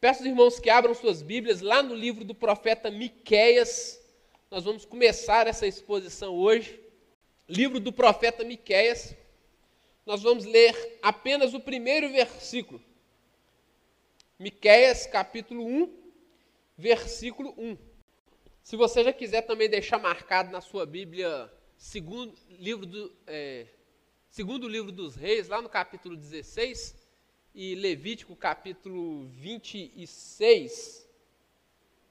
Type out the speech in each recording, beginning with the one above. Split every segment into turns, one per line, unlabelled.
Peço aos irmãos que abram suas Bíblias lá no livro do profeta Miqueias. Nós vamos começar essa exposição hoje. Livro do profeta Miqueias. Nós vamos ler apenas o primeiro versículo. Miqueias, capítulo 1, versículo 1. Se você já quiser também deixar marcado na sua Bíblia, segundo livro, do, é, segundo livro dos reis, lá no capítulo 16, e Levítico capítulo 26. Se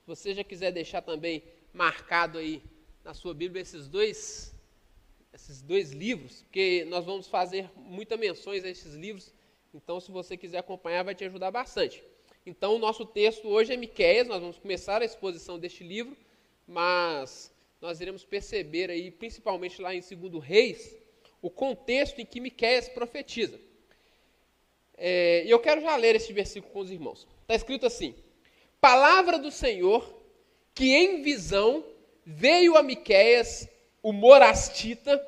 você já quiser deixar também marcado aí na sua Bíblia esses dois, esses dois livros, porque nós vamos fazer muitas menções a esses livros, então se você quiser acompanhar vai te ajudar bastante. Então o nosso texto hoje é Miqueias, nós vamos começar a exposição deste livro, mas nós iremos perceber aí, principalmente lá em 2 Reis, o contexto em que Miqueias profetiza. É, e eu quero já ler esse versículo com os irmãos. Está escrito assim: Palavra do Senhor, que em visão veio a Miqueias, o morastita,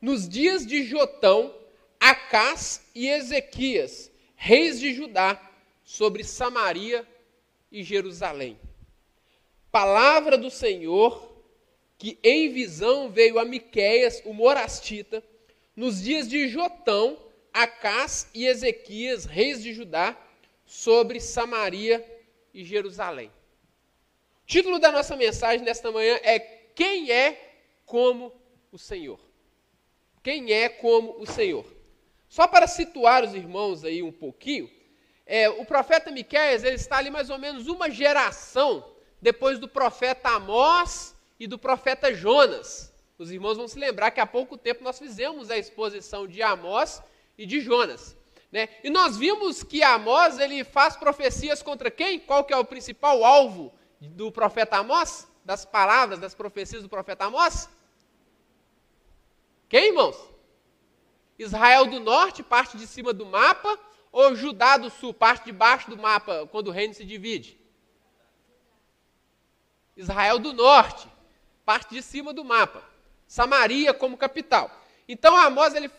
nos dias de Jotão, Acás e Ezequias, reis de Judá, sobre Samaria e Jerusalém. Palavra do Senhor, que em visão veio a Miqueias, o morastita, nos dias de Jotão, Acás e Ezequias, reis de Judá, sobre Samaria e Jerusalém. O título da nossa mensagem nesta manhã é Quem é como o Senhor? Quem é como o Senhor? Só para situar os irmãos aí um pouquinho, é, o profeta Miqueias ele está ali mais ou menos uma geração depois do profeta Amós e do profeta Jonas. Os irmãos vão se lembrar que há pouco tempo nós fizemos a exposição de Amós e de Jonas. Né? E nós vimos que Amós ele faz profecias contra quem? Qual que é o principal alvo do profeta Amós? Das palavras, das profecias do profeta Amós? Quem, irmãos? Israel do norte, parte de cima do mapa, ou Judá do sul, parte de baixo do mapa, quando o reino se divide? Israel do norte, parte de cima do mapa. Samaria como capital. Então Amós ele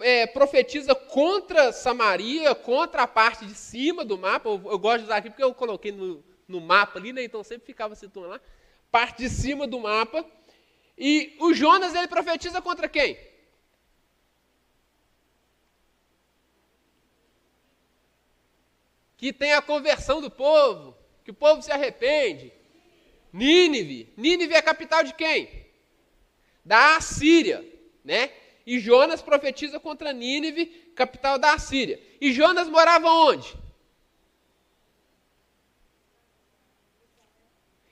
é, profetiza contra Samaria, contra a parte de cima do mapa. Eu, eu gosto de usar aqui porque eu coloquei no, no mapa ali, né? então sempre ficava situando lá. Parte de cima do mapa. E o Jonas ele profetiza contra quem? Que tem a conversão do povo, que o povo se arrepende. Nínive. Nínive é a capital de quem? Da Assíria, né? E Jonas profetiza contra Nínive, capital da Assíria. E Jonas morava onde?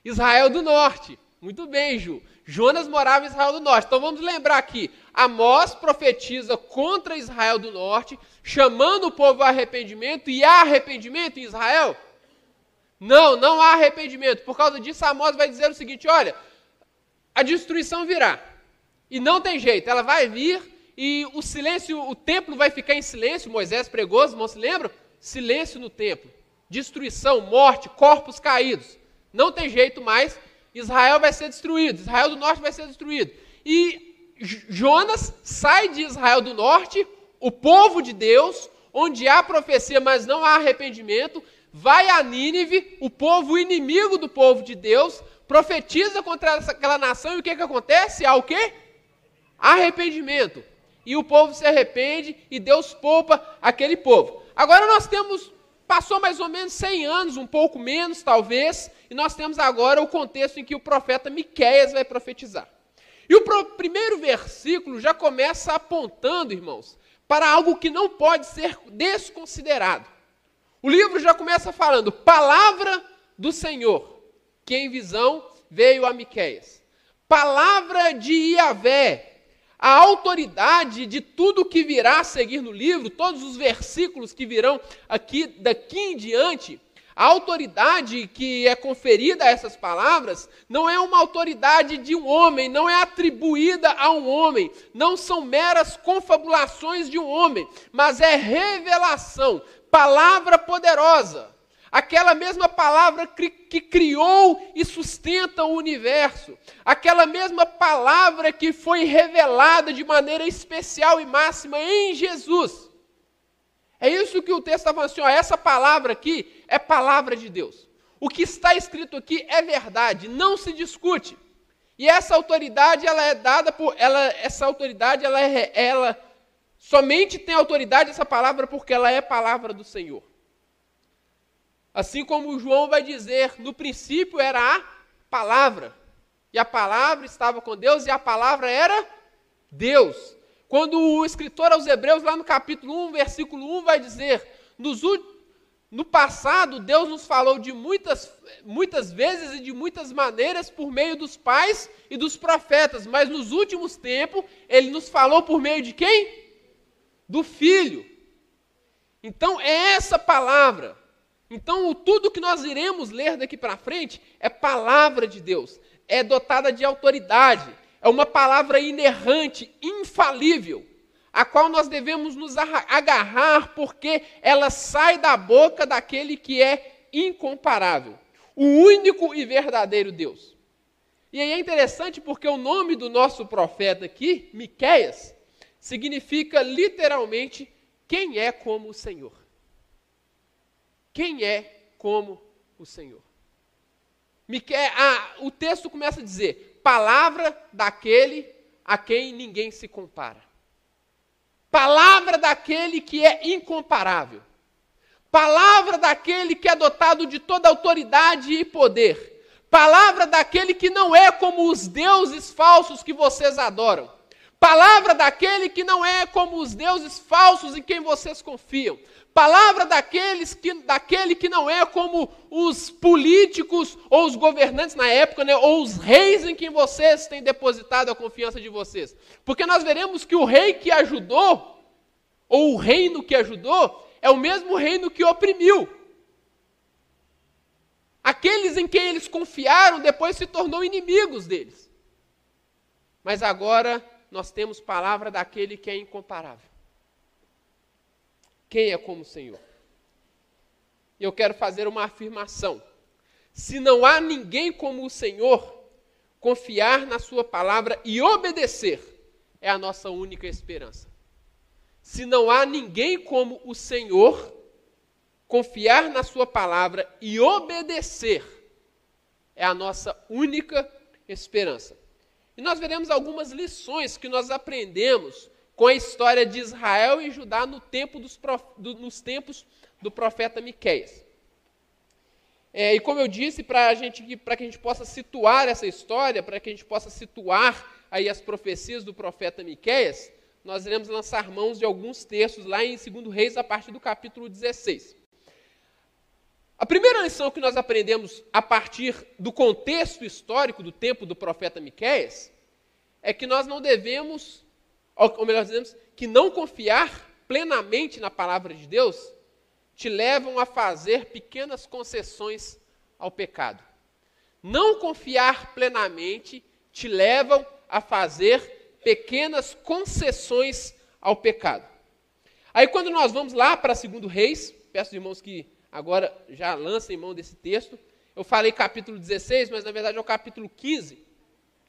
Israel do Norte. Muito bem, Ju. Jonas morava em Israel do Norte. Então vamos lembrar aqui: Amós profetiza contra Israel do Norte, chamando o povo ao arrependimento, e há arrependimento em Israel? Não, não há arrependimento. Por causa disso, Amós vai dizer o seguinte: olha, a destruição virá. E não tem jeito, ela vai vir e o silêncio, o templo vai ficar em silêncio. Moisés pregou, os irmãos se lembram? Silêncio no templo. Destruição, morte, corpos caídos. Não tem jeito mais. Israel vai ser destruído, Israel do norte vai ser destruído. E Jonas sai de Israel do norte, o povo de Deus, onde há profecia, mas não há arrependimento, vai a Nínive, o povo inimigo do povo de Deus, profetiza contra aquela nação e o que, que acontece? Há o quê? Arrependimento. E o povo se arrepende e Deus poupa aquele povo. Agora nós temos, passou mais ou menos 100 anos, um pouco menos talvez, e nós temos agora o contexto em que o profeta Miqueias vai profetizar. E o primeiro versículo já começa apontando, irmãos, para algo que não pode ser desconsiderado. O livro já começa falando, palavra do Senhor, que em visão veio a Miqueias. Palavra de Iavé, a autoridade de tudo que virá a seguir no livro, todos os versículos que virão aqui daqui em diante, a autoridade que é conferida a essas palavras não é uma autoridade de um homem, não é atribuída a um homem, não são meras confabulações de um homem, mas é revelação, palavra poderosa. Aquela mesma palavra que criou e sustenta o universo, aquela mesma palavra que foi revelada de maneira especial e máxima em Jesus. É isso que o texto está falando assim, ó, essa palavra aqui é palavra de Deus. O que está escrito aqui é verdade, não se discute. E essa autoridade, ela é dada por, ela, essa autoridade, ela, é, ela somente tem autoridade essa palavra porque ela é palavra do Senhor. Assim como João vai dizer, no princípio era a palavra, e a palavra estava com Deus e a palavra era Deus. Quando o escritor aos Hebreus, lá no capítulo 1, versículo 1, vai dizer: nos, no passado, Deus nos falou de muitas, muitas vezes e de muitas maneiras por meio dos pais e dos profetas, mas nos últimos tempos, Ele nos falou por meio de quem? Do Filho. Então, é essa palavra. Então, tudo que nós iremos ler daqui para frente é palavra de Deus, é dotada de autoridade, é uma palavra inerrante, infalível, a qual nós devemos nos agarrar, porque ela sai da boca daquele que é incomparável, o único e verdadeiro Deus. E aí é interessante porque o nome do nosso profeta aqui, Miqueias, significa literalmente quem é como o Senhor. Quem é como o Senhor? Mique... Ah, o texto começa a dizer: palavra daquele a quem ninguém se compara. Palavra daquele que é incomparável. Palavra daquele que é dotado de toda autoridade e poder. Palavra daquele que não é como os deuses falsos que vocês adoram. Palavra daquele que não é como os deuses falsos em quem vocês confiam. Palavra daqueles que, daquele que não é como os políticos ou os governantes na época, né, ou os reis em quem vocês têm depositado a confiança de vocês. Porque nós veremos que o rei que ajudou, ou o reino que ajudou, é o mesmo reino que oprimiu. Aqueles em quem eles confiaram depois se tornou inimigos deles. Mas agora nós temos palavra daquele que é incomparável. Quem é como o Senhor? Eu quero fazer uma afirmação. Se não há ninguém como o Senhor, confiar na Sua palavra e obedecer é a nossa única esperança. Se não há ninguém como o Senhor, confiar na Sua palavra e obedecer é a nossa única esperança. E nós veremos algumas lições que nós aprendemos com a história de Israel e Judá no tempo dos, do, nos tempos do profeta Miqueias. É, e como eu disse, para gente, que a gente possa situar essa história, para que a gente possa situar aí as profecias do profeta Miqueias, nós iremos lançar mãos de alguns textos lá em 2 Reis, a partir do capítulo 16. A primeira lição que nós aprendemos a partir do contexto histórico do tempo do profeta Miqueias é que nós não devemos ou melhor dizendo, que não confiar plenamente na palavra de Deus, te levam a fazer pequenas concessões ao pecado. Não confiar plenamente te levam a fazer pequenas concessões ao pecado. Aí quando nós vamos lá para segundo Reis, peço irmãos que agora já lancem mão desse texto. Eu falei capítulo 16, mas na verdade é o capítulo 15.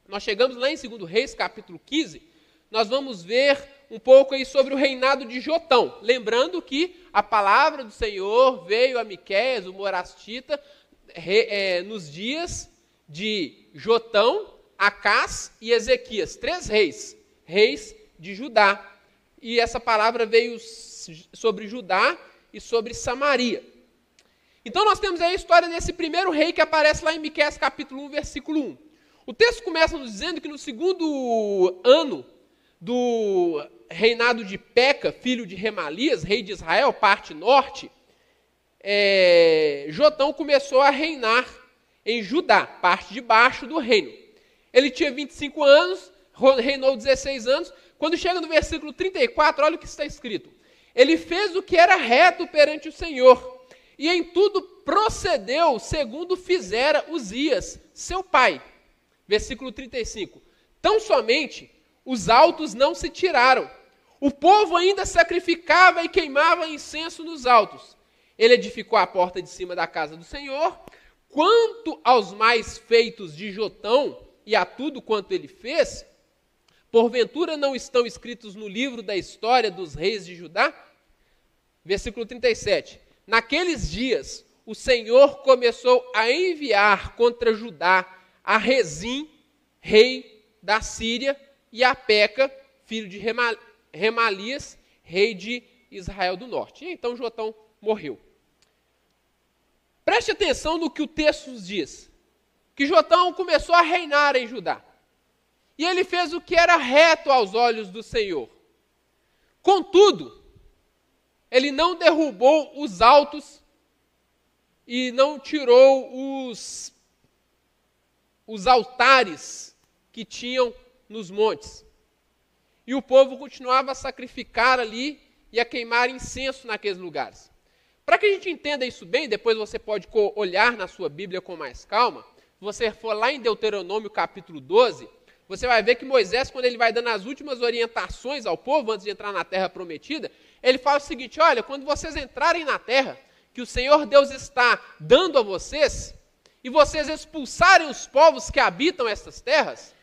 Nós chegamos lá em segundo Reis, capítulo 15, nós vamos ver um pouco aí sobre o reinado de Jotão. Lembrando que a palavra do Senhor veio a Miqueias, o morastita, é, nos dias de Jotão, Acás e Ezequias, três reis, reis de Judá. E essa palavra veio sobre Judá e sobre Samaria. Então nós temos aí a história desse primeiro rei que aparece lá em Miqueias capítulo 1, versículo 1. O texto começa nos dizendo que no segundo ano do reinado de Peca, filho de Remalias, rei de Israel, parte norte, é, Jotão começou a reinar em Judá, parte de baixo do reino. Ele tinha 25 anos, reinou 16 anos. Quando chega no versículo 34, olha o que está escrito. Ele fez o que era reto perante o Senhor, e em tudo procedeu segundo fizera Uzias, seu pai. Versículo 35. Tão somente os altos não se tiraram. O povo ainda sacrificava e queimava incenso nos altos. Ele edificou a porta de cima da casa do Senhor. Quanto aos mais feitos de Jotão e a tudo quanto ele fez, porventura não estão escritos no livro da história dos reis de Judá? Versículo 37. Naqueles dias, o Senhor começou a enviar contra Judá a Rezim, rei da Síria, e a Peca, filho de Remalias, rei de Israel do Norte. E então Jotão morreu. Preste atenção no que o texto diz. Que Jotão começou a reinar em Judá. E ele fez o que era reto aos olhos do Senhor. Contudo, ele não derrubou os altos e não tirou os, os altares que tinham nos montes. E o povo continuava a sacrificar ali e a queimar incenso naqueles lugares. Para que a gente entenda isso bem, depois você pode olhar na sua Bíblia com mais calma. Se você for lá em Deuteronômio capítulo 12, você vai ver que Moisés, quando ele vai dando as últimas orientações ao povo antes de entrar na terra prometida, ele fala o seguinte: olha, quando vocês entrarem na terra, que o Senhor Deus está dando a vocês, e vocês expulsarem os povos que habitam estas terras,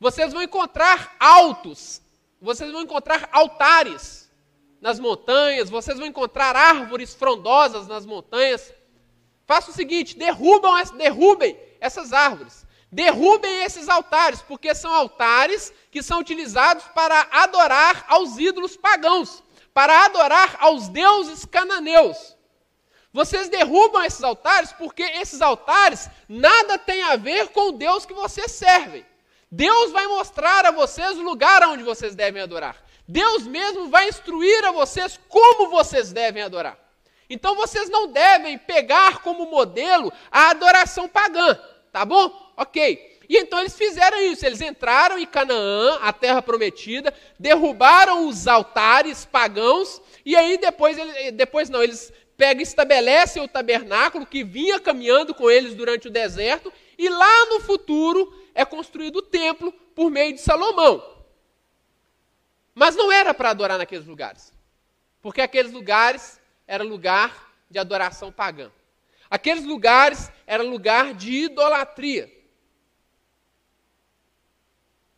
vocês vão encontrar altos, vocês vão encontrar altares nas montanhas, vocês vão encontrar árvores frondosas nas montanhas. Faça o seguinte: derrubam, derrubem essas árvores. Derrubem esses altares, porque são altares que são utilizados para adorar aos ídolos pagãos, para adorar aos deuses cananeus. Vocês derrubam esses altares porque esses altares nada têm a ver com o Deus que vocês servem. Deus vai mostrar a vocês o lugar onde vocês devem adorar. Deus mesmo vai instruir a vocês como vocês devem adorar. Então vocês não devem pegar como modelo a adoração pagã, tá bom? Ok. E então eles fizeram isso, eles entraram em Canaã, a terra prometida, derrubaram os altares pagãos, e aí depois, depois não, eles pegam estabelecem o tabernáculo que vinha caminhando com eles durante o deserto, e lá no futuro é construído o templo por meio de Salomão. Mas não era para adorar naqueles lugares. Porque aqueles lugares era lugar de adoração pagã. Aqueles lugares era lugar de idolatria.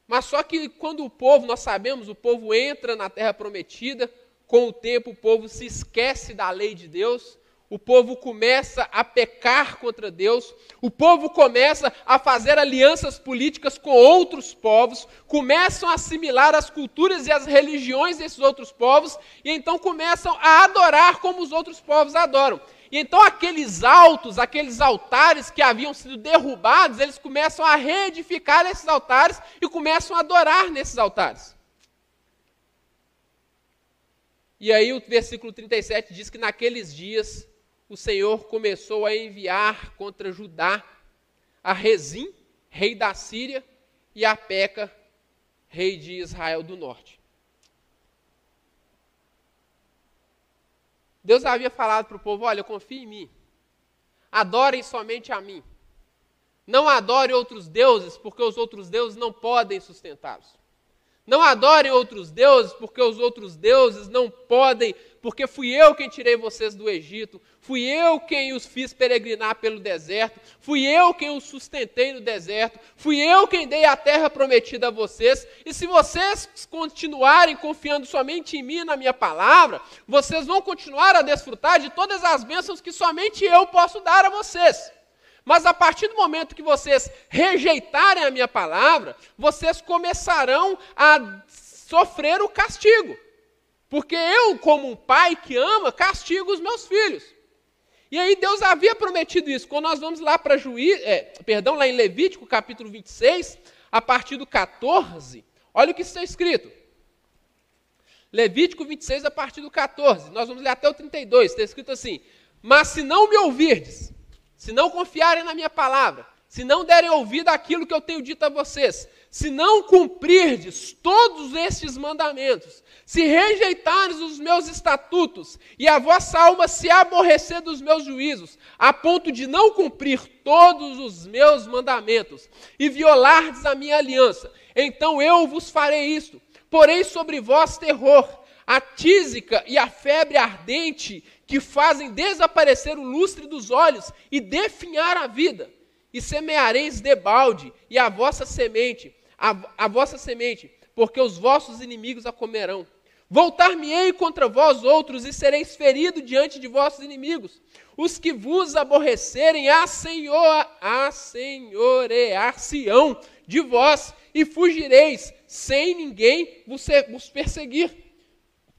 Mas só que quando o povo, nós sabemos, o povo entra na terra prometida, com o tempo o povo se esquece da lei de Deus, o povo começa a pecar contra Deus, o povo começa a fazer alianças políticas com outros povos, começam a assimilar as culturas e as religiões desses outros povos, e então começam a adorar como os outros povos adoram. E então aqueles altos, aqueles altares que haviam sido derrubados, eles começam a reedificar esses altares e começam a adorar nesses altares. E aí o versículo 37 diz que naqueles dias o Senhor começou a enviar contra Judá a Rezim, rei da Síria, e a Peca, rei de Israel do Norte. Deus havia falado para o povo: olha, confie em mim, adorem somente a mim. Não adore outros deuses, porque os outros deuses não podem sustentá-los. Não adorem outros deuses, porque os outros deuses não podem, porque fui eu quem tirei vocês do Egito, fui eu quem os fiz peregrinar pelo deserto, fui eu quem os sustentei no deserto, fui eu quem dei a terra prometida a vocês, e se vocês continuarem confiando somente em mim e na minha palavra, vocês vão continuar a desfrutar de todas as bênçãos que somente eu posso dar a vocês. Mas a partir do momento que vocês rejeitarem a minha palavra, vocês começarão a sofrer o castigo. Porque eu, como um pai que ama, castigo os meus filhos. E aí Deus havia prometido isso. Quando nós vamos lá para Juiz, é, perdão, lá em Levítico, capítulo 26, a partir do 14, olha o que está escrito. Levítico 26, a partir do 14. Nós vamos ler até o 32. Está escrito assim: Mas se não me ouvirdes, se não confiarem na minha palavra, se não derem ouvido àquilo que eu tenho dito a vocês, se não cumprirdes todos estes mandamentos, se rejeitardes os meus estatutos e a vossa alma se aborrecer dos meus juízos, a ponto de não cumprir todos os meus mandamentos e violardes a minha aliança, então eu vos farei isto. Porém sobre vós terror, a tísica e a febre ardente que fazem desaparecer o lustre dos olhos e definhar a vida. E semeareis debalde, e a vossa semente, a, a vossa semente, porque os vossos inimigos a comerão. Voltar-me-ei contra vós outros e sereis ferido diante de vossos inimigos. Os que vos aborrecerem, assenhorear-se-ão de vós e fugireis, sem ninguém vos perseguir.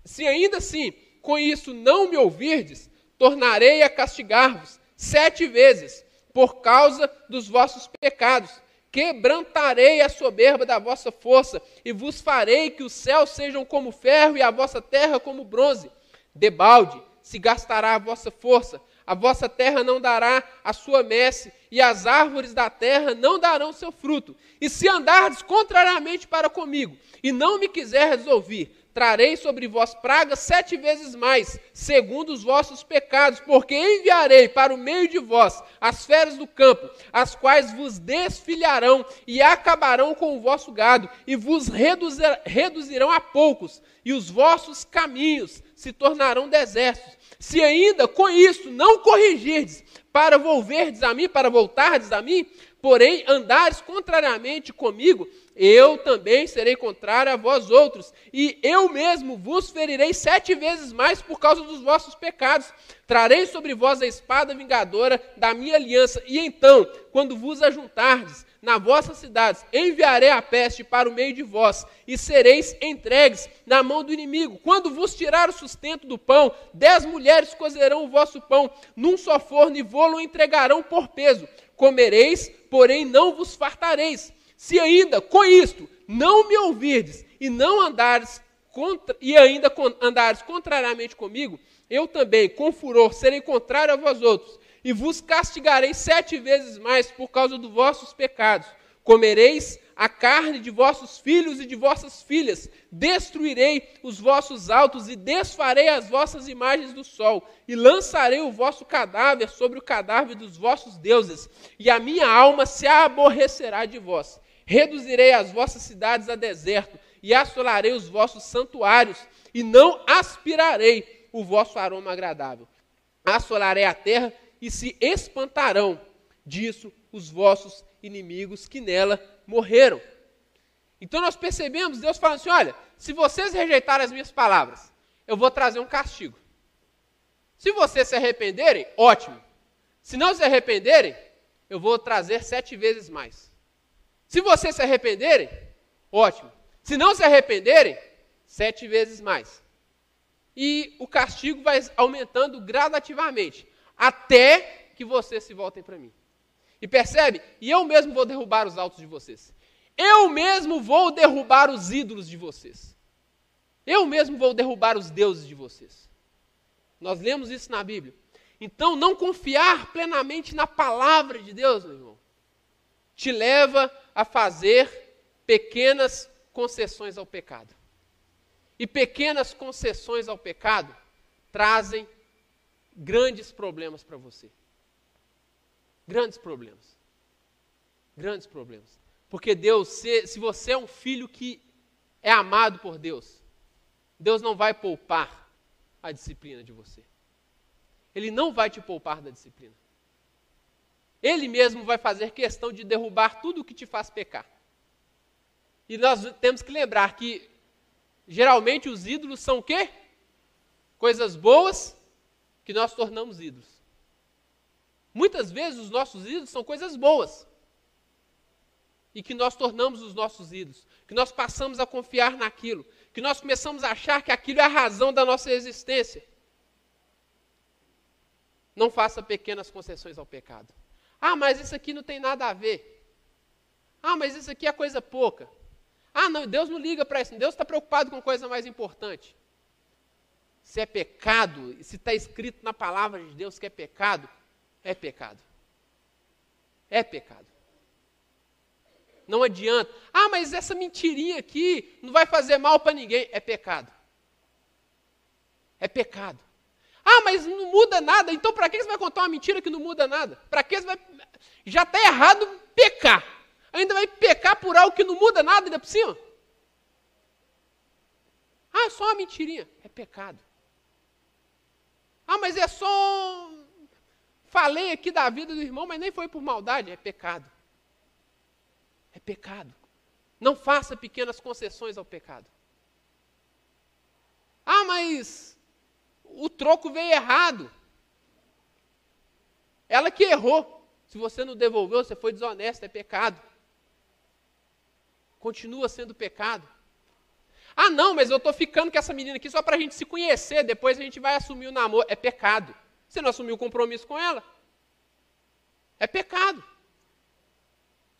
Se ainda assim com isso não me ouvirdes, tornarei a castigar-vos sete vezes por causa dos vossos pecados. Quebrantarei a soberba da vossa força e vos farei que os céus sejam como ferro e a vossa terra como bronze. Debalde se gastará a vossa força, a vossa terra não dará a sua messe, e as árvores da terra não darão seu fruto. E se andardes contrariamente para comigo, e não me quiserdes ouvir, trarei sobre vós pragas sete vezes mais, segundo os vossos pecados, porque enviarei para o meio de vós as feras do campo, as quais vos desfilharão e acabarão com o vosso gado, e vos reduzir, reduzirão a poucos, e os vossos caminhos se tornarão desertos. Se ainda com isso não corrigirdes, para volverdes a mim, para voltardes a mim, porém andares contrariamente comigo, eu também serei contrário a vós outros, e eu mesmo vos ferirei sete vezes mais por causa dos vossos pecados. Trarei sobre vós a espada vingadora da minha aliança, e então, quando vos ajuntardes na vossas cidades, enviarei a peste para o meio de vós, e sereis entregues na mão do inimigo. Quando vos tirar o sustento do pão, dez mulheres cozerão o vosso pão num só forno e vô-lo entregarão por peso. Comereis, porém não vos fartareis se ainda com isto não me ouvirdes e não andares contra, e ainda andares contrariamente comigo, eu também, com furor, serei contrário a vós outros, e vos castigarei sete vezes mais por causa dos vossos pecados. Comereis a carne de vossos filhos e de vossas filhas, destruirei os vossos altos e desfarei as vossas imagens do sol, e lançarei o vosso cadáver sobre o cadáver dos vossos deuses, e a minha alma se aborrecerá de vós. Reduzirei as vossas cidades a deserto e assolarei os vossos santuários e não aspirarei o vosso aroma agradável. Assolarei a terra e se espantarão disso os vossos inimigos que nela morreram. Então nós percebemos Deus falando assim: olha, se vocês rejeitarem as minhas palavras, eu vou trazer um castigo. Se vocês se arrependerem, ótimo. Se não se arrependerem, eu vou trazer sete vezes mais. Se vocês se arrependerem, ótimo. Se não se arrependerem, sete vezes mais. E o castigo vai aumentando gradativamente, até que vocês se voltem para mim. E percebe? E eu mesmo vou derrubar os altos de vocês. Eu mesmo vou derrubar os ídolos de vocês. Eu mesmo vou derrubar os deuses de vocês. Nós lemos isso na Bíblia. Então, não confiar plenamente na palavra de Deus, meu irmão, te leva a fazer pequenas concessões ao pecado. E pequenas concessões ao pecado trazem grandes problemas para você. Grandes problemas. Grandes problemas. Porque Deus, se, se você é um filho que é amado por Deus, Deus não vai poupar a disciplina de você. Ele não vai te poupar da disciplina. Ele mesmo vai fazer questão de derrubar tudo o que te faz pecar. E nós temos que lembrar que geralmente os ídolos são o quê? Coisas boas que nós tornamos ídolos. Muitas vezes os nossos ídolos são coisas boas. E que nós tornamos os nossos ídolos, que nós passamos a confiar naquilo, que nós começamos a achar que aquilo é a razão da nossa existência. Não faça pequenas concessões ao pecado. Ah, mas isso aqui não tem nada a ver. Ah, mas isso aqui é coisa pouca. Ah, não, Deus não liga para isso. Deus está preocupado com coisa mais importante. Se é pecado, se está escrito na palavra de Deus que é pecado, é pecado. É pecado. Não adianta. Ah, mas essa mentirinha aqui não vai fazer mal para ninguém. É pecado. É pecado. Ah, mas não muda nada. Então, para que você vai contar uma mentira que não muda nada? Para que você vai. Já está errado pecar. Ainda vai pecar por algo que não muda nada ainda por cima? Ah, só uma mentirinha. É pecado. Ah, mas é só. Falei aqui da vida do irmão, mas nem foi por maldade. É pecado. É pecado. Não faça pequenas concessões ao pecado. Ah, mas o troco veio errado. Ela que errou. Se você não devolveu, você foi desonesto, é pecado. Continua sendo pecado. Ah, não, mas eu estou ficando com essa menina aqui só para a gente se conhecer, depois a gente vai assumir o namoro. É pecado. Você não assumiu o compromisso com ela? É pecado.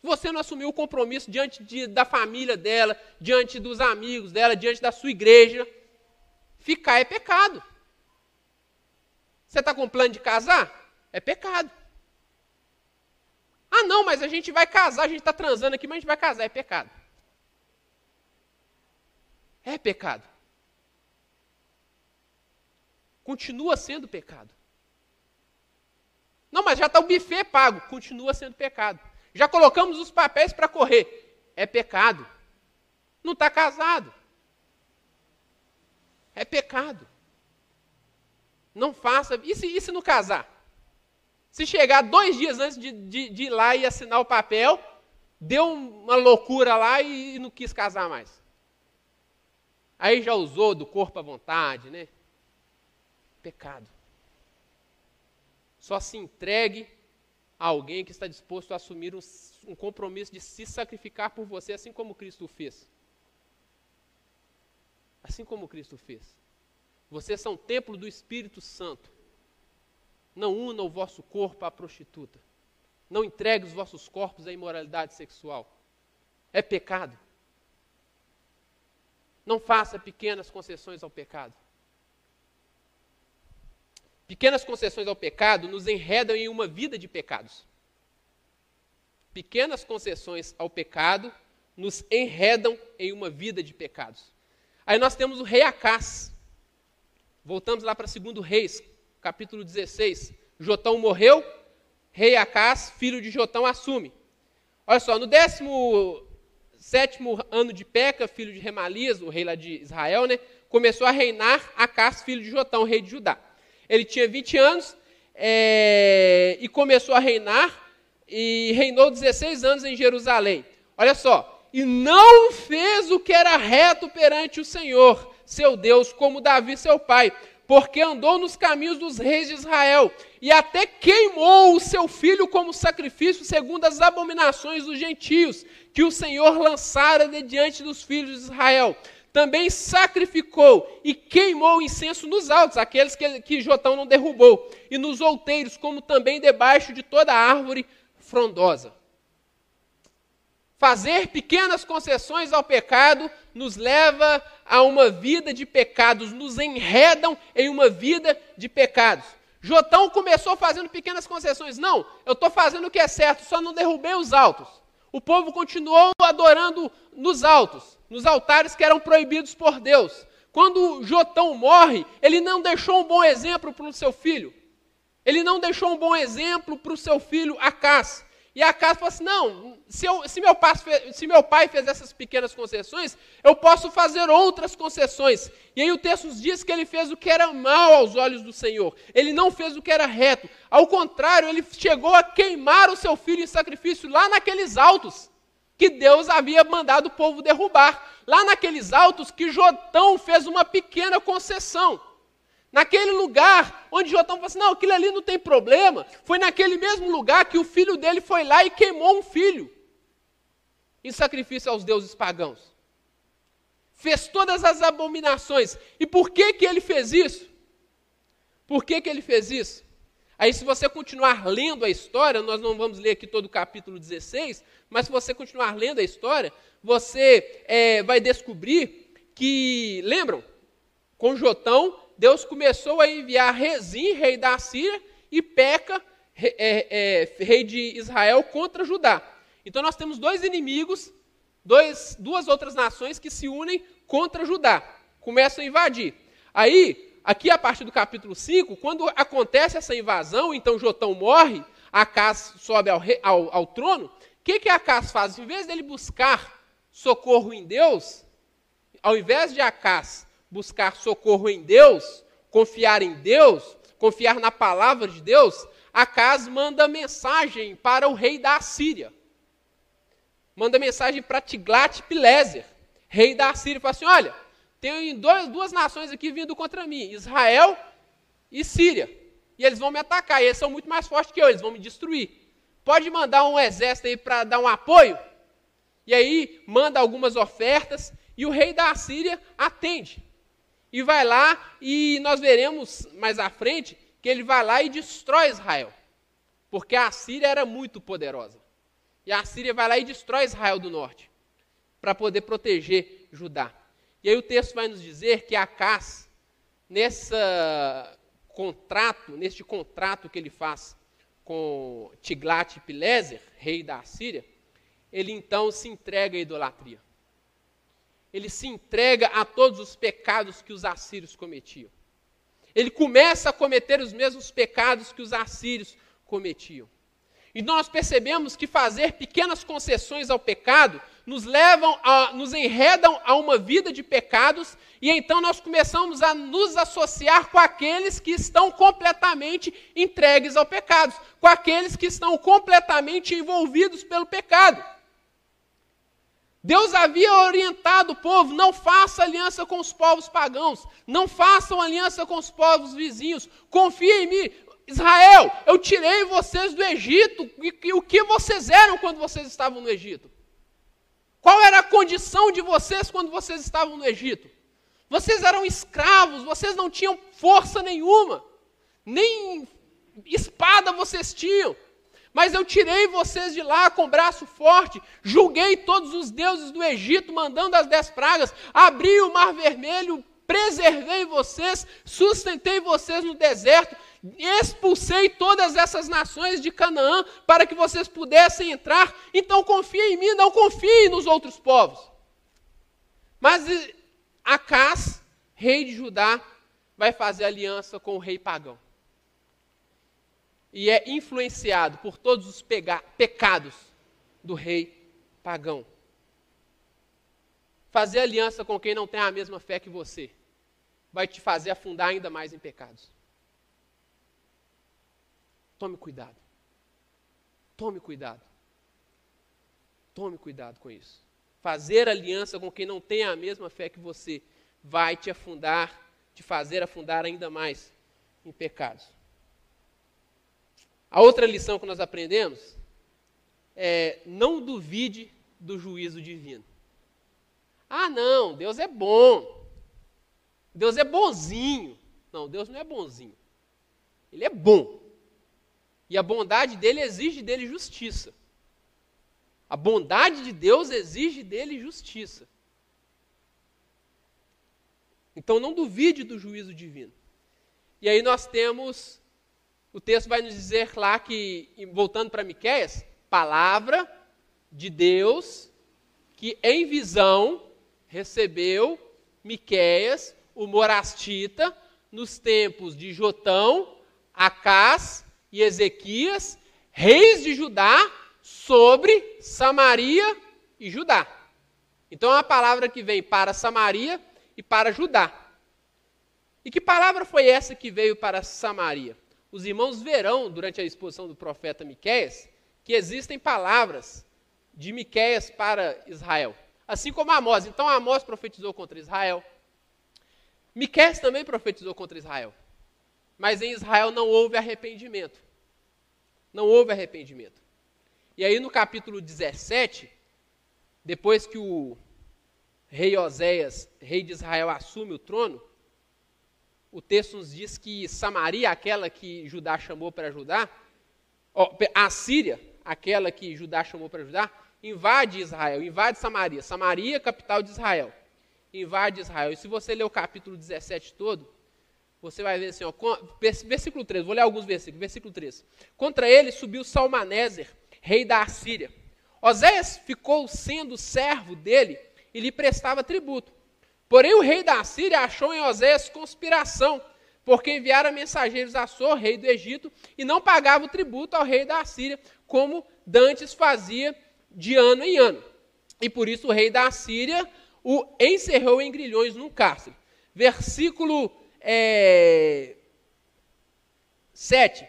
Você não assumiu o compromisso diante de, da família dela, diante dos amigos dela, diante da sua igreja. Ficar é pecado. Você está com plano de casar? É pecado. Ah, não, mas a gente vai casar, a gente está transando aqui, mas a gente vai casar. É pecado. É pecado. Continua sendo pecado. Não, mas já está o buffet pago. Continua sendo pecado. Já colocamos os papéis para correr. É pecado. Não está casado. É pecado. Não faça. E se, e se não casar? Se chegar dois dias antes de, de, de ir lá e assinar o papel, deu uma loucura lá e, e não quis casar mais. Aí já usou do corpo à vontade, né? Pecado. Só se entregue a alguém que está disposto a assumir um, um compromisso de se sacrificar por você, assim como Cristo fez. Assim como Cristo fez. Vocês são templo do Espírito Santo. Não una o vosso corpo à prostituta. Não entregue os vossos corpos à imoralidade sexual. É pecado. Não faça pequenas concessões ao pecado. Pequenas concessões ao pecado nos enredam em uma vida de pecados. Pequenas concessões ao pecado nos enredam em uma vida de pecados. Aí nós temos o rei Acás. Voltamos lá para 2 Reis, capítulo 16. Jotão morreu, rei Acás, filho de Jotão, assume. Olha só, no décimo sétimo ano de Peca, filho de Remalias, o rei lá de Israel, né, começou a reinar Acás, filho de Jotão, rei de Judá. Ele tinha 20 anos é, e começou a reinar e reinou 16 anos em Jerusalém. Olha só, e não fez o que era reto perante o Senhor, seu Deus, como Davi, seu pai, porque andou nos caminhos dos reis de Israel, e até queimou o seu filho como sacrifício, segundo as abominações dos gentios, que o Senhor lançara de diante dos filhos de Israel. Também sacrificou e queimou incenso nos altos, aqueles que, que Jotão não derrubou, e nos outeiros, como também debaixo de toda árvore frondosa. Fazer pequenas concessões ao pecado nos leva a uma vida de pecados, nos enredam em uma vida de pecados. Jotão começou fazendo pequenas concessões. Não, eu estou fazendo o que é certo, só não derrubei os altos. O povo continuou adorando nos altos, nos altares que eram proibidos por Deus. Quando Jotão morre, ele não deixou um bom exemplo para o seu filho. Ele não deixou um bom exemplo para o seu filho Acás. E a casa falou assim: não, se, eu, se, meu pai, se meu pai fez essas pequenas concessões, eu posso fazer outras concessões. E aí o texto diz que ele fez o que era mal aos olhos do Senhor. Ele não fez o que era reto. Ao contrário, ele chegou a queimar o seu filho em sacrifício lá naqueles altos que Deus havia mandado o povo derrubar. Lá naqueles altos que Jotão fez uma pequena concessão. Naquele lugar onde Jotão falou assim: não, aquilo ali não tem problema. Foi naquele mesmo lugar que o filho dele foi lá e queimou um filho em sacrifício aos deuses pagãos. Fez todas as abominações. E por que, que ele fez isso? Por que, que ele fez isso? Aí, se você continuar lendo a história, nós não vamos ler aqui todo o capítulo 16, mas se você continuar lendo a história, você é, vai descobrir que, lembram? Com Jotão, Deus começou a enviar Rezim, rei da Síria, e Peca, é, é, rei de Israel, contra Judá. Então nós temos dois inimigos, dois, duas outras nações que se unem contra Judá, começam a invadir. Aí, aqui a partir do capítulo 5, quando acontece essa invasão, então Jotão morre, Acas sobe ao, ao, ao trono, o que, que Acas faz? Em vez dele buscar socorro em Deus, ao invés de Acas buscar socorro em Deus, confiar em Deus, confiar na palavra de Deus, Acas manda mensagem para o rei da Assíria. Manda mensagem para Tiglat-Pileser, rei da Assíria, e fala assim: olha, tem dois, duas nações aqui vindo contra mim, Israel e Síria. E eles vão me atacar, e eles são muito mais fortes que eu, eles vão me destruir. Pode mandar um exército aí para dar um apoio? E aí manda algumas ofertas, e o rei da Síria atende. E vai lá, e nós veremos mais à frente que ele vai lá e destrói Israel. Porque a Síria era muito poderosa. E a Síria vai lá e destrói Israel do norte, para poder proteger Judá. E aí o texto vai nos dizer que Acás, nessa contrato, neste contrato que ele faz com Tiglat-Pileser, rei da Síria, ele então se entrega à idolatria. Ele se entrega a todos os pecados que os assírios cometiam. Ele começa a cometer os mesmos pecados que os assírios cometiam. E nós percebemos que fazer pequenas concessões ao pecado nos levam a, nos enredam a uma vida de pecados, e então nós começamos a nos associar com aqueles que estão completamente entregues ao pecado, com aqueles que estão completamente envolvidos pelo pecado. Deus havia orientado o povo: não faça aliança com os povos pagãos, não façam aliança com os povos vizinhos, confia em mim. Israel, eu tirei vocês do Egito, e, e o que vocês eram quando vocês estavam no Egito? Qual era a condição de vocês quando vocês estavam no Egito? Vocês eram escravos, vocês não tinham força nenhuma, nem espada vocês tinham. Mas eu tirei vocês de lá com braço forte, julguei todos os deuses do Egito, mandando as dez pragas, abri o mar vermelho, preservei vocês, sustentei vocês no deserto, expulsei todas essas nações de Canaã para que vocês pudessem entrar. Então confie em mim, não confie nos outros povos. Mas Acás, rei de Judá, vai fazer aliança com o rei pagão. E é influenciado por todos os pecados do rei pagão. Fazer aliança com quem não tem a mesma fé que você vai te fazer afundar ainda mais em pecados. Tome cuidado. Tome cuidado. Tome cuidado com isso. Fazer aliança com quem não tem a mesma fé que você vai te afundar, te fazer afundar ainda mais em pecados. A outra lição que nós aprendemos é não duvide do juízo divino. Ah, não, Deus é bom. Deus é bonzinho. Não, Deus não é bonzinho. Ele é bom. E a bondade dele exige dele justiça. A bondade de Deus exige dele justiça. Então não duvide do juízo divino. E aí nós temos, o texto vai nos dizer lá que, voltando para Miquéias, palavra de Deus que em visão recebeu Miquéias, o morastita, nos tempos de Jotão, Acás e Ezequias, reis de Judá, sobre Samaria e Judá. Então é uma palavra que vem para Samaria e para Judá. E que palavra foi essa que veio para Samaria? Os irmãos verão durante a exposição do profeta Miqueias que existem palavras de Miqueias para Israel, assim como Amós. Então Amós profetizou contra Israel. Miqueias também profetizou contra Israel. Mas em Israel não houve arrependimento. Não houve arrependimento. E aí no capítulo 17, depois que o rei Oséias, rei de Israel, assume o trono, o texto nos diz que Samaria, aquela que Judá chamou para Judá, a Síria, aquela que Judá chamou para Judá, invade Israel, invade Samaria. Samaria, capital de Israel. Invade Israel. E se você ler o capítulo 17 todo, você vai ver assim, ó, versículo 3, vou ler alguns versículos. Versículo 3. Contra ele subiu Salmaneser, rei da Assíria. Oséias ficou sendo servo dele e lhe prestava tributo. Porém, o rei da Assíria achou em Oséias conspiração, porque enviara mensageiros a Sor, rei do Egito, e não pagava o tributo ao rei da Assíria, como Dantes fazia de ano em ano. E por isso o rei da Assíria o encerrou em grilhões num cárcere. Versículo é, 7.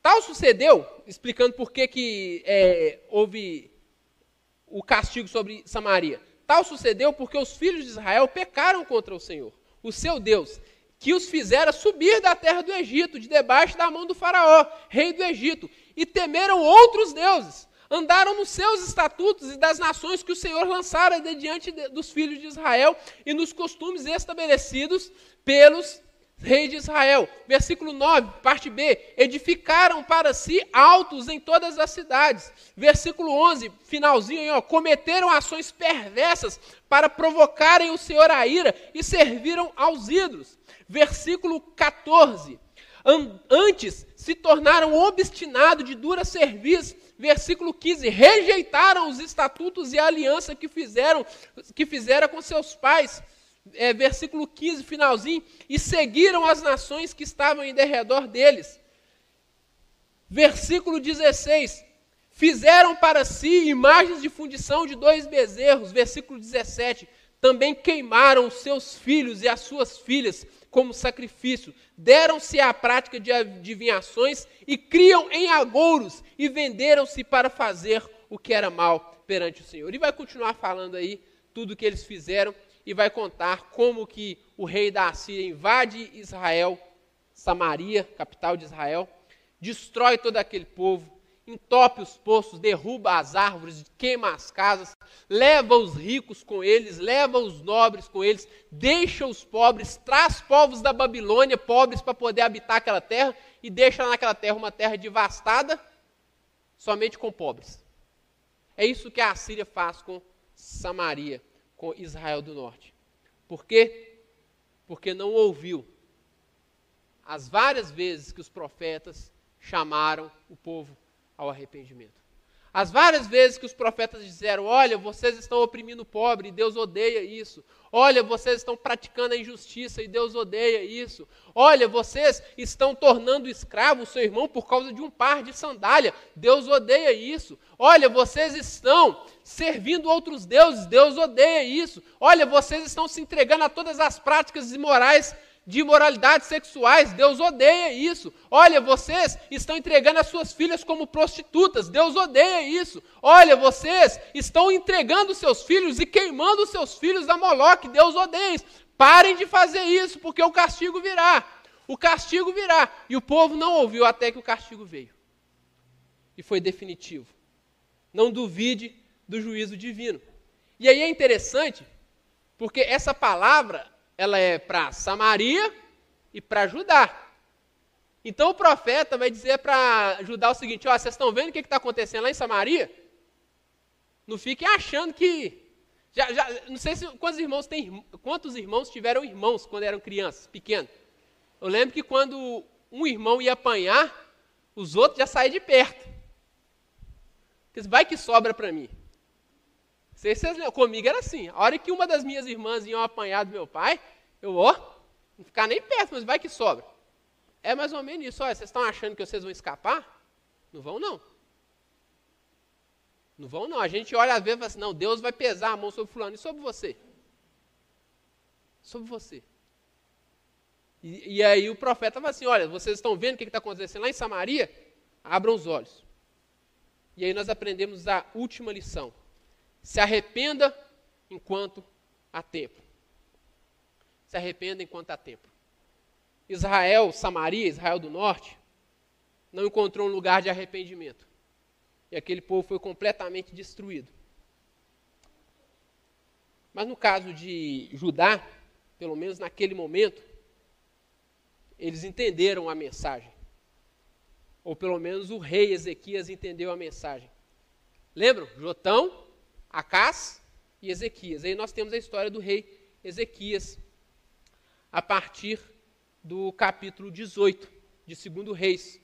Tal sucedeu, explicando por que, que é, houve o castigo sobre Samaria. Tal sucedeu porque os filhos de Israel pecaram contra o Senhor, o seu Deus, que os fizera subir da terra do Egito, de debaixo da mão do Faraó, rei do Egito, e temeram outros deuses. Andaram nos seus estatutos e das nações que o Senhor lançara de diante dos filhos de Israel e nos costumes estabelecidos pelos rei de Israel. Versículo 9, parte B. Edificaram para si altos em todas as cidades. Versículo 11, finalzinho aí, ó. Cometeram ações perversas para provocarem o Senhor a ira e serviram aos ídolos. Versículo 14. Antes se tornaram obstinados de dura serviço. Versículo 15. Rejeitaram os estatutos e a aliança que fizeram, que fizeram com seus pais é, versículo 15, finalzinho, e seguiram as nações que estavam em derredor deles. Versículo 16, fizeram para si imagens de fundição de dois bezerros. Versículo 17, também queimaram os seus filhos e as suas filhas como sacrifício, deram-se à prática de adivinhações e criam em agouros e venderam-se para fazer o que era mal perante o Senhor. E vai continuar falando aí tudo o que eles fizeram e vai contar como que o rei da Assíria invade Israel, Samaria, capital de Israel, destrói todo aquele povo, entope os poços, derruba as árvores, queima as casas, leva os ricos com eles, leva os nobres com eles, deixa os pobres, traz povos da Babilônia pobres para poder habitar aquela terra e deixa naquela terra uma terra devastada somente com pobres. É isso que a Assíria faz com Samaria com Israel do Norte. Por quê? Porque não ouviu as várias vezes que os profetas chamaram o povo ao arrependimento. As várias vezes que os profetas disseram: Olha, vocês estão oprimindo o pobre e Deus odeia isso. Olha, vocês estão praticando a injustiça e Deus odeia isso. Olha, vocês estão tornando escravo o seu irmão por causa de um par de sandália. Deus odeia isso. Olha, vocês estão servindo outros deuses. Deus odeia isso. Olha, vocês estão se entregando a todas as práticas imorais de imoralidades sexuais. Deus odeia isso. Olha, vocês estão entregando as suas filhas como prostitutas. Deus odeia isso. Olha, vocês estão entregando seus filhos e queimando seus filhos a Moloque. Deus odeia isso. Parem de fazer isso, porque o castigo virá. O castigo virá. E o povo não ouviu até que o castigo veio. E foi definitivo. Não duvide do juízo divino. E aí é interessante, porque essa palavra ela é para Samaria e para Judá. Então o profeta vai dizer para Judá o seguinte: ó, vocês estão vendo o que está acontecendo lá em Samaria? Não fiquem achando que. Já, já, não sei se quantos irmãos tem, quantos irmãos tiveram irmãos quando eram crianças, pequenos. Eu lembro que quando um irmão ia apanhar, os outros já saíam de perto. Vai que sobra para mim. Vocês comigo era assim. A hora que uma das minhas irmãs iam apanhar do meu pai, eu, ó, não ficar nem perto, mas vai que sobra. É mais ou menos isso. Olha, vocês estão achando que vocês vão escapar? Não vão, não. Não vão, não. A gente olha às vezes e fala assim, não, Deus vai pesar a mão sobre fulano e sobre você. Sobre você. E, e aí o profeta fala assim, olha, vocês estão vendo o que está acontecendo lá em Samaria? Abram os olhos. E aí nós aprendemos a última lição. Se arrependa enquanto há tempo. Se arrependa enquanto há tempo. Israel, Samaria, Israel do Norte, não encontrou um lugar de arrependimento. E aquele povo foi completamente destruído. Mas no caso de Judá, pelo menos naquele momento, eles entenderam a mensagem. Ou pelo menos o rei Ezequias entendeu a mensagem. Lembram? Jotão Acás e Ezequias. Aí nós temos a história do rei Ezequias, a partir do capítulo 18 de 2 Reis.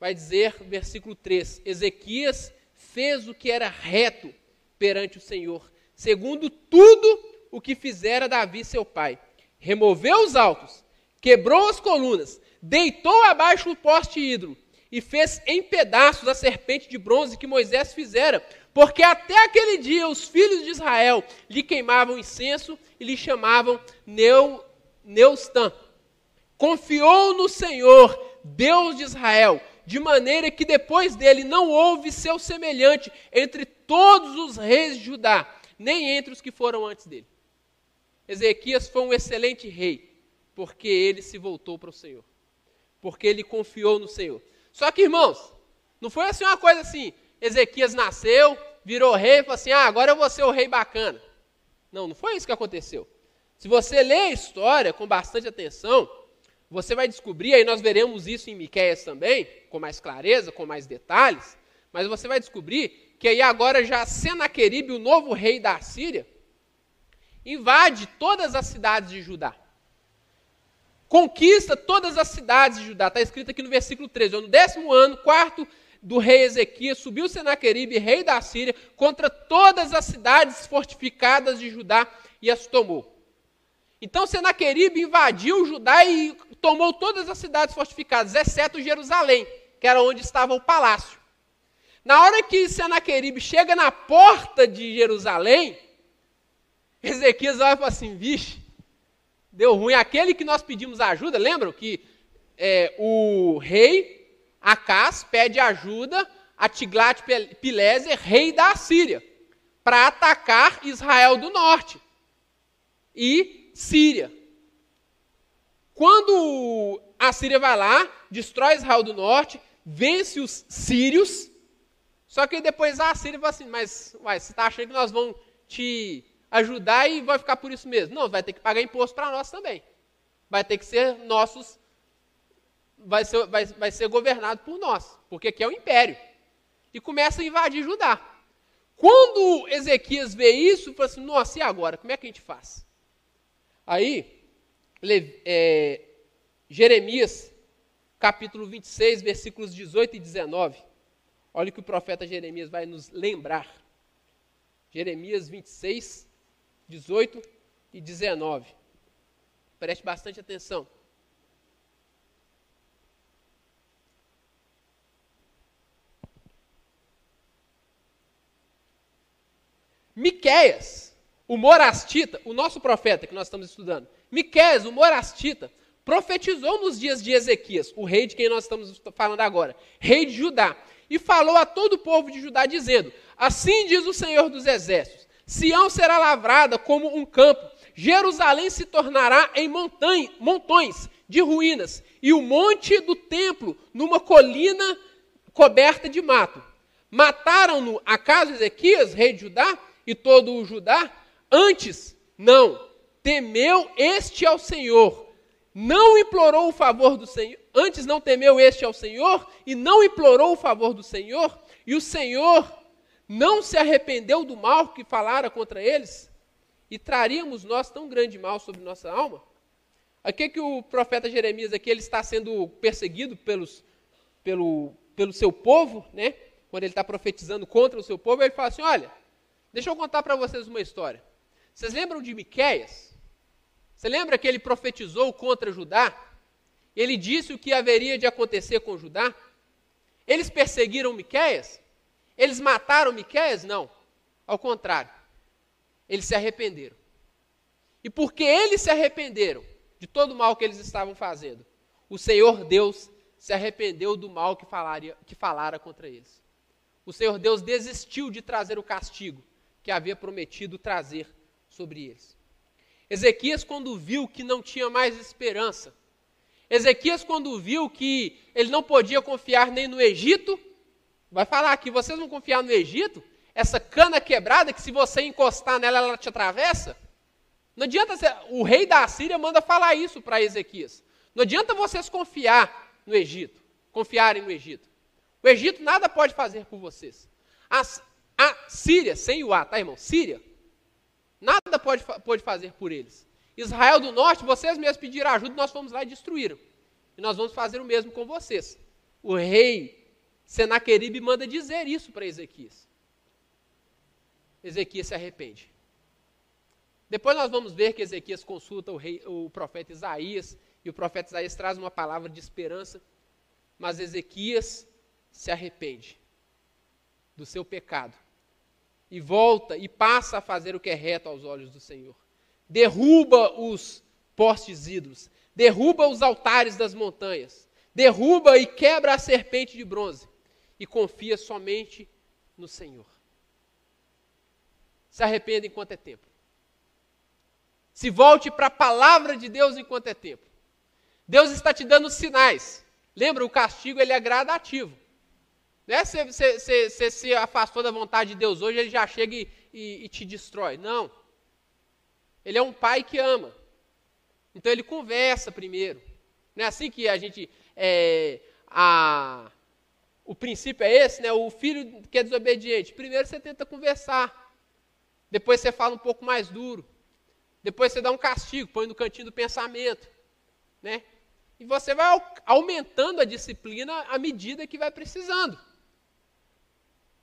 Vai dizer, versículo 3: Ezequias fez o que era reto perante o Senhor, segundo tudo o que fizera Davi seu pai. Removeu os altos, quebrou as colunas, deitou abaixo o poste hidro e fez em pedaços a serpente de bronze que Moisés fizera, porque até aquele dia os filhos de Israel lhe queimavam incenso e lhe chamavam Neu, Neustã. Confiou no Senhor, Deus de Israel, de maneira que depois dele não houve seu semelhante entre todos os reis de Judá, nem entre os que foram antes dele. Ezequias foi um excelente rei, porque ele se voltou para o Senhor, porque ele confiou no Senhor. Só que, irmãos, não foi assim uma coisa assim: Ezequias nasceu, virou rei e falou assim: ah, agora eu vou ser o rei bacana. Não, não foi isso que aconteceu. Se você lê a história com bastante atenção, você vai descobrir, aí nós veremos isso em Miqueias também, com mais clareza, com mais detalhes, mas você vai descobrir que aí agora já Senaqueribe, o novo rei da Síria, invade todas as cidades de Judá. Conquista todas as cidades de Judá. Está escrito aqui no versículo 13. No décimo ano, quarto do rei Ezequias, subiu Senaqueribe, rei da Síria, contra todas as cidades fortificadas de Judá e as tomou. Então Senaqueribe invadiu Judá e tomou todas as cidades fortificadas, exceto Jerusalém, que era onde estava o palácio. Na hora que Senaqueribe chega na porta de Jerusalém, Ezequias olha e fala assim: vixe, deu ruim. Aquele que nós pedimos ajuda, lembram que é, o rei Acás pede ajuda a Tiglat-Pileser, rei da Síria, para atacar Israel do norte e Síria. Quando a Síria vai lá, destrói Israel do norte, vence os sírios, só que depois a Síria fala assim, mas uai, você está achando que nós vamos te ajudar e vai ficar por isso mesmo? Não, vai ter que pagar imposto para nós também. Vai ter que ser nossos, vai ser, vai, vai ser governado por nós, porque aqui é o império. E começa a invadir Judá. Quando Ezequias vê isso, fala assim, nossa, e agora? Como é que a gente faz? Aí, é, Jeremias, capítulo 26, versículos 18 e 19. Olha o que o profeta Jeremias vai nos lembrar. Jeremias 26, 18 e 19. Preste bastante atenção. Miqueias, o morastita, o nosso profeta que nós estamos estudando, Miqués, o morastita, profetizou nos dias de Ezequias, o rei de quem nós estamos falando agora, rei de Judá, e falou a todo o povo de Judá, dizendo: Assim diz o Senhor dos Exércitos: Sião será lavrada como um campo, Jerusalém se tornará em montanha, montões de ruínas, e o monte do templo numa colina coberta de mato. Mataram-no acaso Ezequias, rei de Judá, e todo o Judá? Antes, não. Temeu este ao Senhor, não implorou o favor do Senhor, antes não temeu este ao Senhor e não implorou o favor do Senhor, e o Senhor não se arrependeu do mal que falara contra eles, e traríamos nós tão grande mal sobre nossa alma? Aqui que o profeta Jeremias aqui ele está sendo perseguido pelos, pelo, pelo seu povo, né? Quando ele está profetizando contra o seu povo, ele fala assim: olha, deixa eu contar para vocês uma história. Vocês lembram de Miquéias? Você lembra que ele profetizou contra Judá? Ele disse o que haveria de acontecer com Judá? Eles perseguiram Miquéias? Eles mataram Miquéias? Não. Ao contrário. Eles se arrependeram. E porque eles se arrependeram de todo o mal que eles estavam fazendo, o Senhor Deus se arrependeu do mal que, falaria, que falara contra eles. O Senhor Deus desistiu de trazer o castigo que havia prometido trazer sobre eles. Ezequias, quando viu que não tinha mais esperança, Ezequias, quando viu que ele não podia confiar nem no Egito, vai falar que vocês vão confiar no Egito? Essa cana quebrada que se você encostar nela, ela te atravessa? Não adianta, o rei da Síria manda falar isso para Ezequias. Não adianta vocês confiar no Egito, confiarem no Egito. O Egito nada pode fazer por vocês. A, a Síria, sem o A, tá, irmão? Síria, Nada pode, pode fazer por eles. Israel do Norte, vocês mesmos pediram ajuda, nós fomos lá e destruíram. E nós vamos fazer o mesmo com vocês. O rei Senaqueribe manda dizer isso para Ezequias. Ezequias se arrepende. Depois nós vamos ver que Ezequias consulta o, rei, o profeta Isaías, e o profeta Isaías traz uma palavra de esperança, mas Ezequias se arrepende do seu pecado e volta e passa a fazer o que é reto aos olhos do Senhor. Derruba os postes ídolos, derruba os altares das montanhas, derruba e quebra a serpente de bronze e confia somente no Senhor. Se arrependa enquanto é tempo. Se volte para a palavra de Deus enquanto é tempo. Deus está te dando sinais. Lembra, o castigo ele é gradativo. Não é você, você, se afastou da vontade de Deus hoje, ele já chega e, e, e te destrói. Não. Ele é um pai que ama. Então ele conversa primeiro. Não é assim que a gente. É, a, o princípio é esse, né? O filho que é desobediente. Primeiro você tenta conversar. Depois você fala um pouco mais duro. Depois você dá um castigo, põe no cantinho do pensamento. Né? E você vai aumentando a disciplina à medida que vai precisando.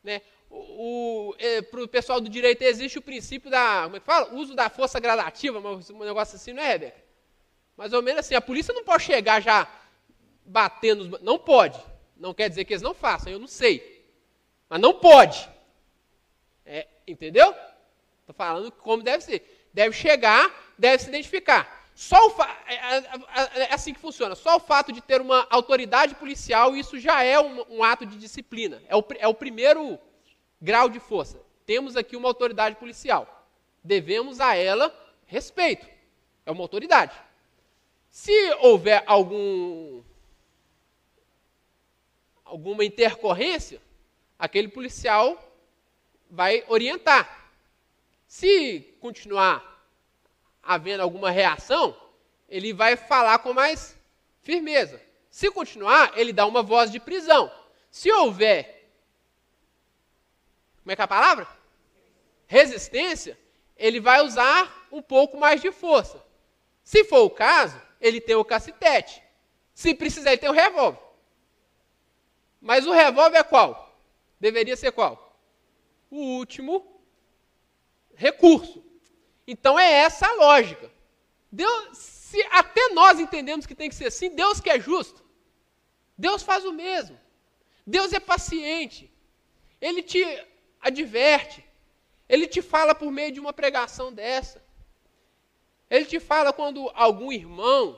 Né? O, o é, Para o pessoal do direito existe o princípio da. Como é que fala? Uso da força gradativa, um negócio assim, não é, Rebeca? Mais ou menos assim, a polícia não pode chegar já batendo. Não pode. Não quer dizer que eles não façam, eu não sei. Mas não pode. É, entendeu? Estou falando como deve ser deve chegar, deve se identificar. Só o é, é, é, é, assim que funciona. Só o fato de ter uma autoridade policial, isso já é um, um ato de disciplina. É o, é o primeiro grau de força. Temos aqui uma autoridade policial. Devemos a ela respeito. É uma autoridade. Se houver algum alguma intercorrência, aquele policial vai orientar. Se continuar havendo alguma reação, ele vai falar com mais firmeza. Se continuar, ele dá uma voz de prisão. Se houver, como é que é a palavra? Resistência, ele vai usar um pouco mais de força. Se for o caso, ele tem o cacetete. Se precisar, ele tem o revólver. Mas o revólver é qual? Deveria ser qual? O último recurso. Então é essa a lógica. Deus, se até nós entendemos que tem que ser assim, Deus que é justo. Deus faz o mesmo. Deus é paciente. Ele te adverte. Ele te fala por meio de uma pregação dessa. Ele te fala quando algum irmão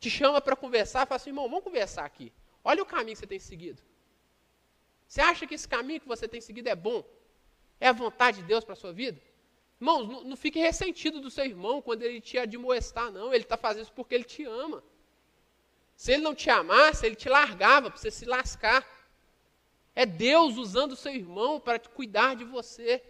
te chama para conversar, fala assim, irmão, vamos conversar aqui. Olha o caminho que você tem seguido. Você acha que esse caminho que você tem seguido é bom? É a vontade de Deus para a sua vida? Irmãos, não, não fique ressentido do seu irmão quando ele te admoestar, não. Ele está fazendo isso porque ele te ama. Se ele não te amasse, ele te largava para você se lascar. É Deus usando o seu irmão para cuidar de você.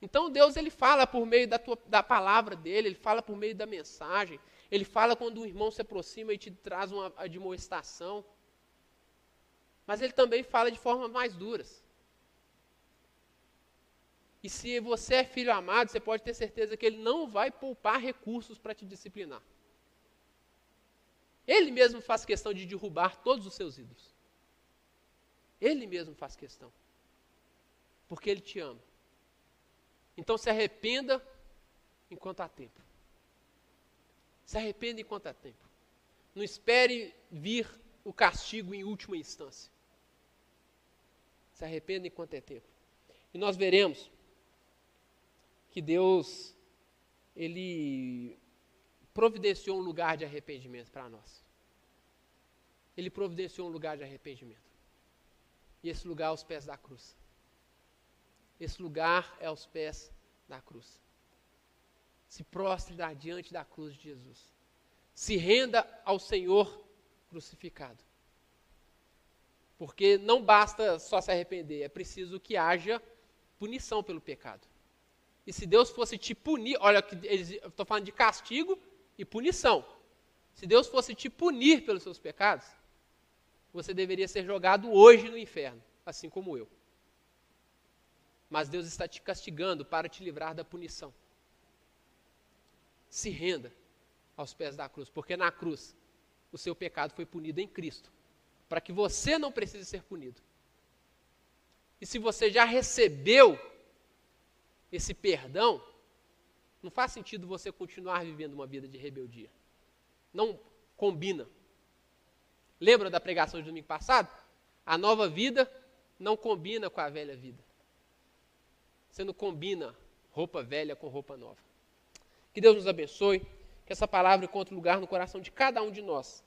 Então Deus ele fala por meio da, tua, da palavra dele, ele fala por meio da mensagem, ele fala quando um irmão se aproxima e te traz uma admoestação. Mas ele também fala de formas mais duras. E se você é filho amado, você pode ter certeza que ele não vai poupar recursos para te disciplinar. Ele mesmo faz questão de derrubar todos os seus ídolos. Ele mesmo faz questão. Porque ele te ama. Então se arrependa enquanto há tempo. Se arrependa enquanto há tempo. Não espere vir o castigo em última instância. Se arrependa enquanto é tempo. E nós veremos que Deus ele providenciou um lugar de arrependimento para nós. Ele providenciou um lugar de arrependimento. E esse lugar é aos pés da cruz. Esse lugar é aos pés da cruz. Se prostre diante da cruz de Jesus. Se renda ao Senhor crucificado. Porque não basta só se arrepender, é preciso que haja punição pelo pecado. E se Deus fosse te punir, olha, estou falando de castigo e punição. Se Deus fosse te punir pelos seus pecados, você deveria ser jogado hoje no inferno, assim como eu. Mas Deus está te castigando para te livrar da punição. Se renda aos pés da cruz, porque na cruz o seu pecado foi punido em Cristo, para que você não precise ser punido. E se você já recebeu esse perdão, não faz sentido você continuar vivendo uma vida de rebeldia. Não combina. Lembra da pregação de domingo passado? A nova vida não combina com a velha vida. Você não combina roupa velha com roupa nova. Que Deus nos abençoe, que essa palavra encontre lugar no coração de cada um de nós.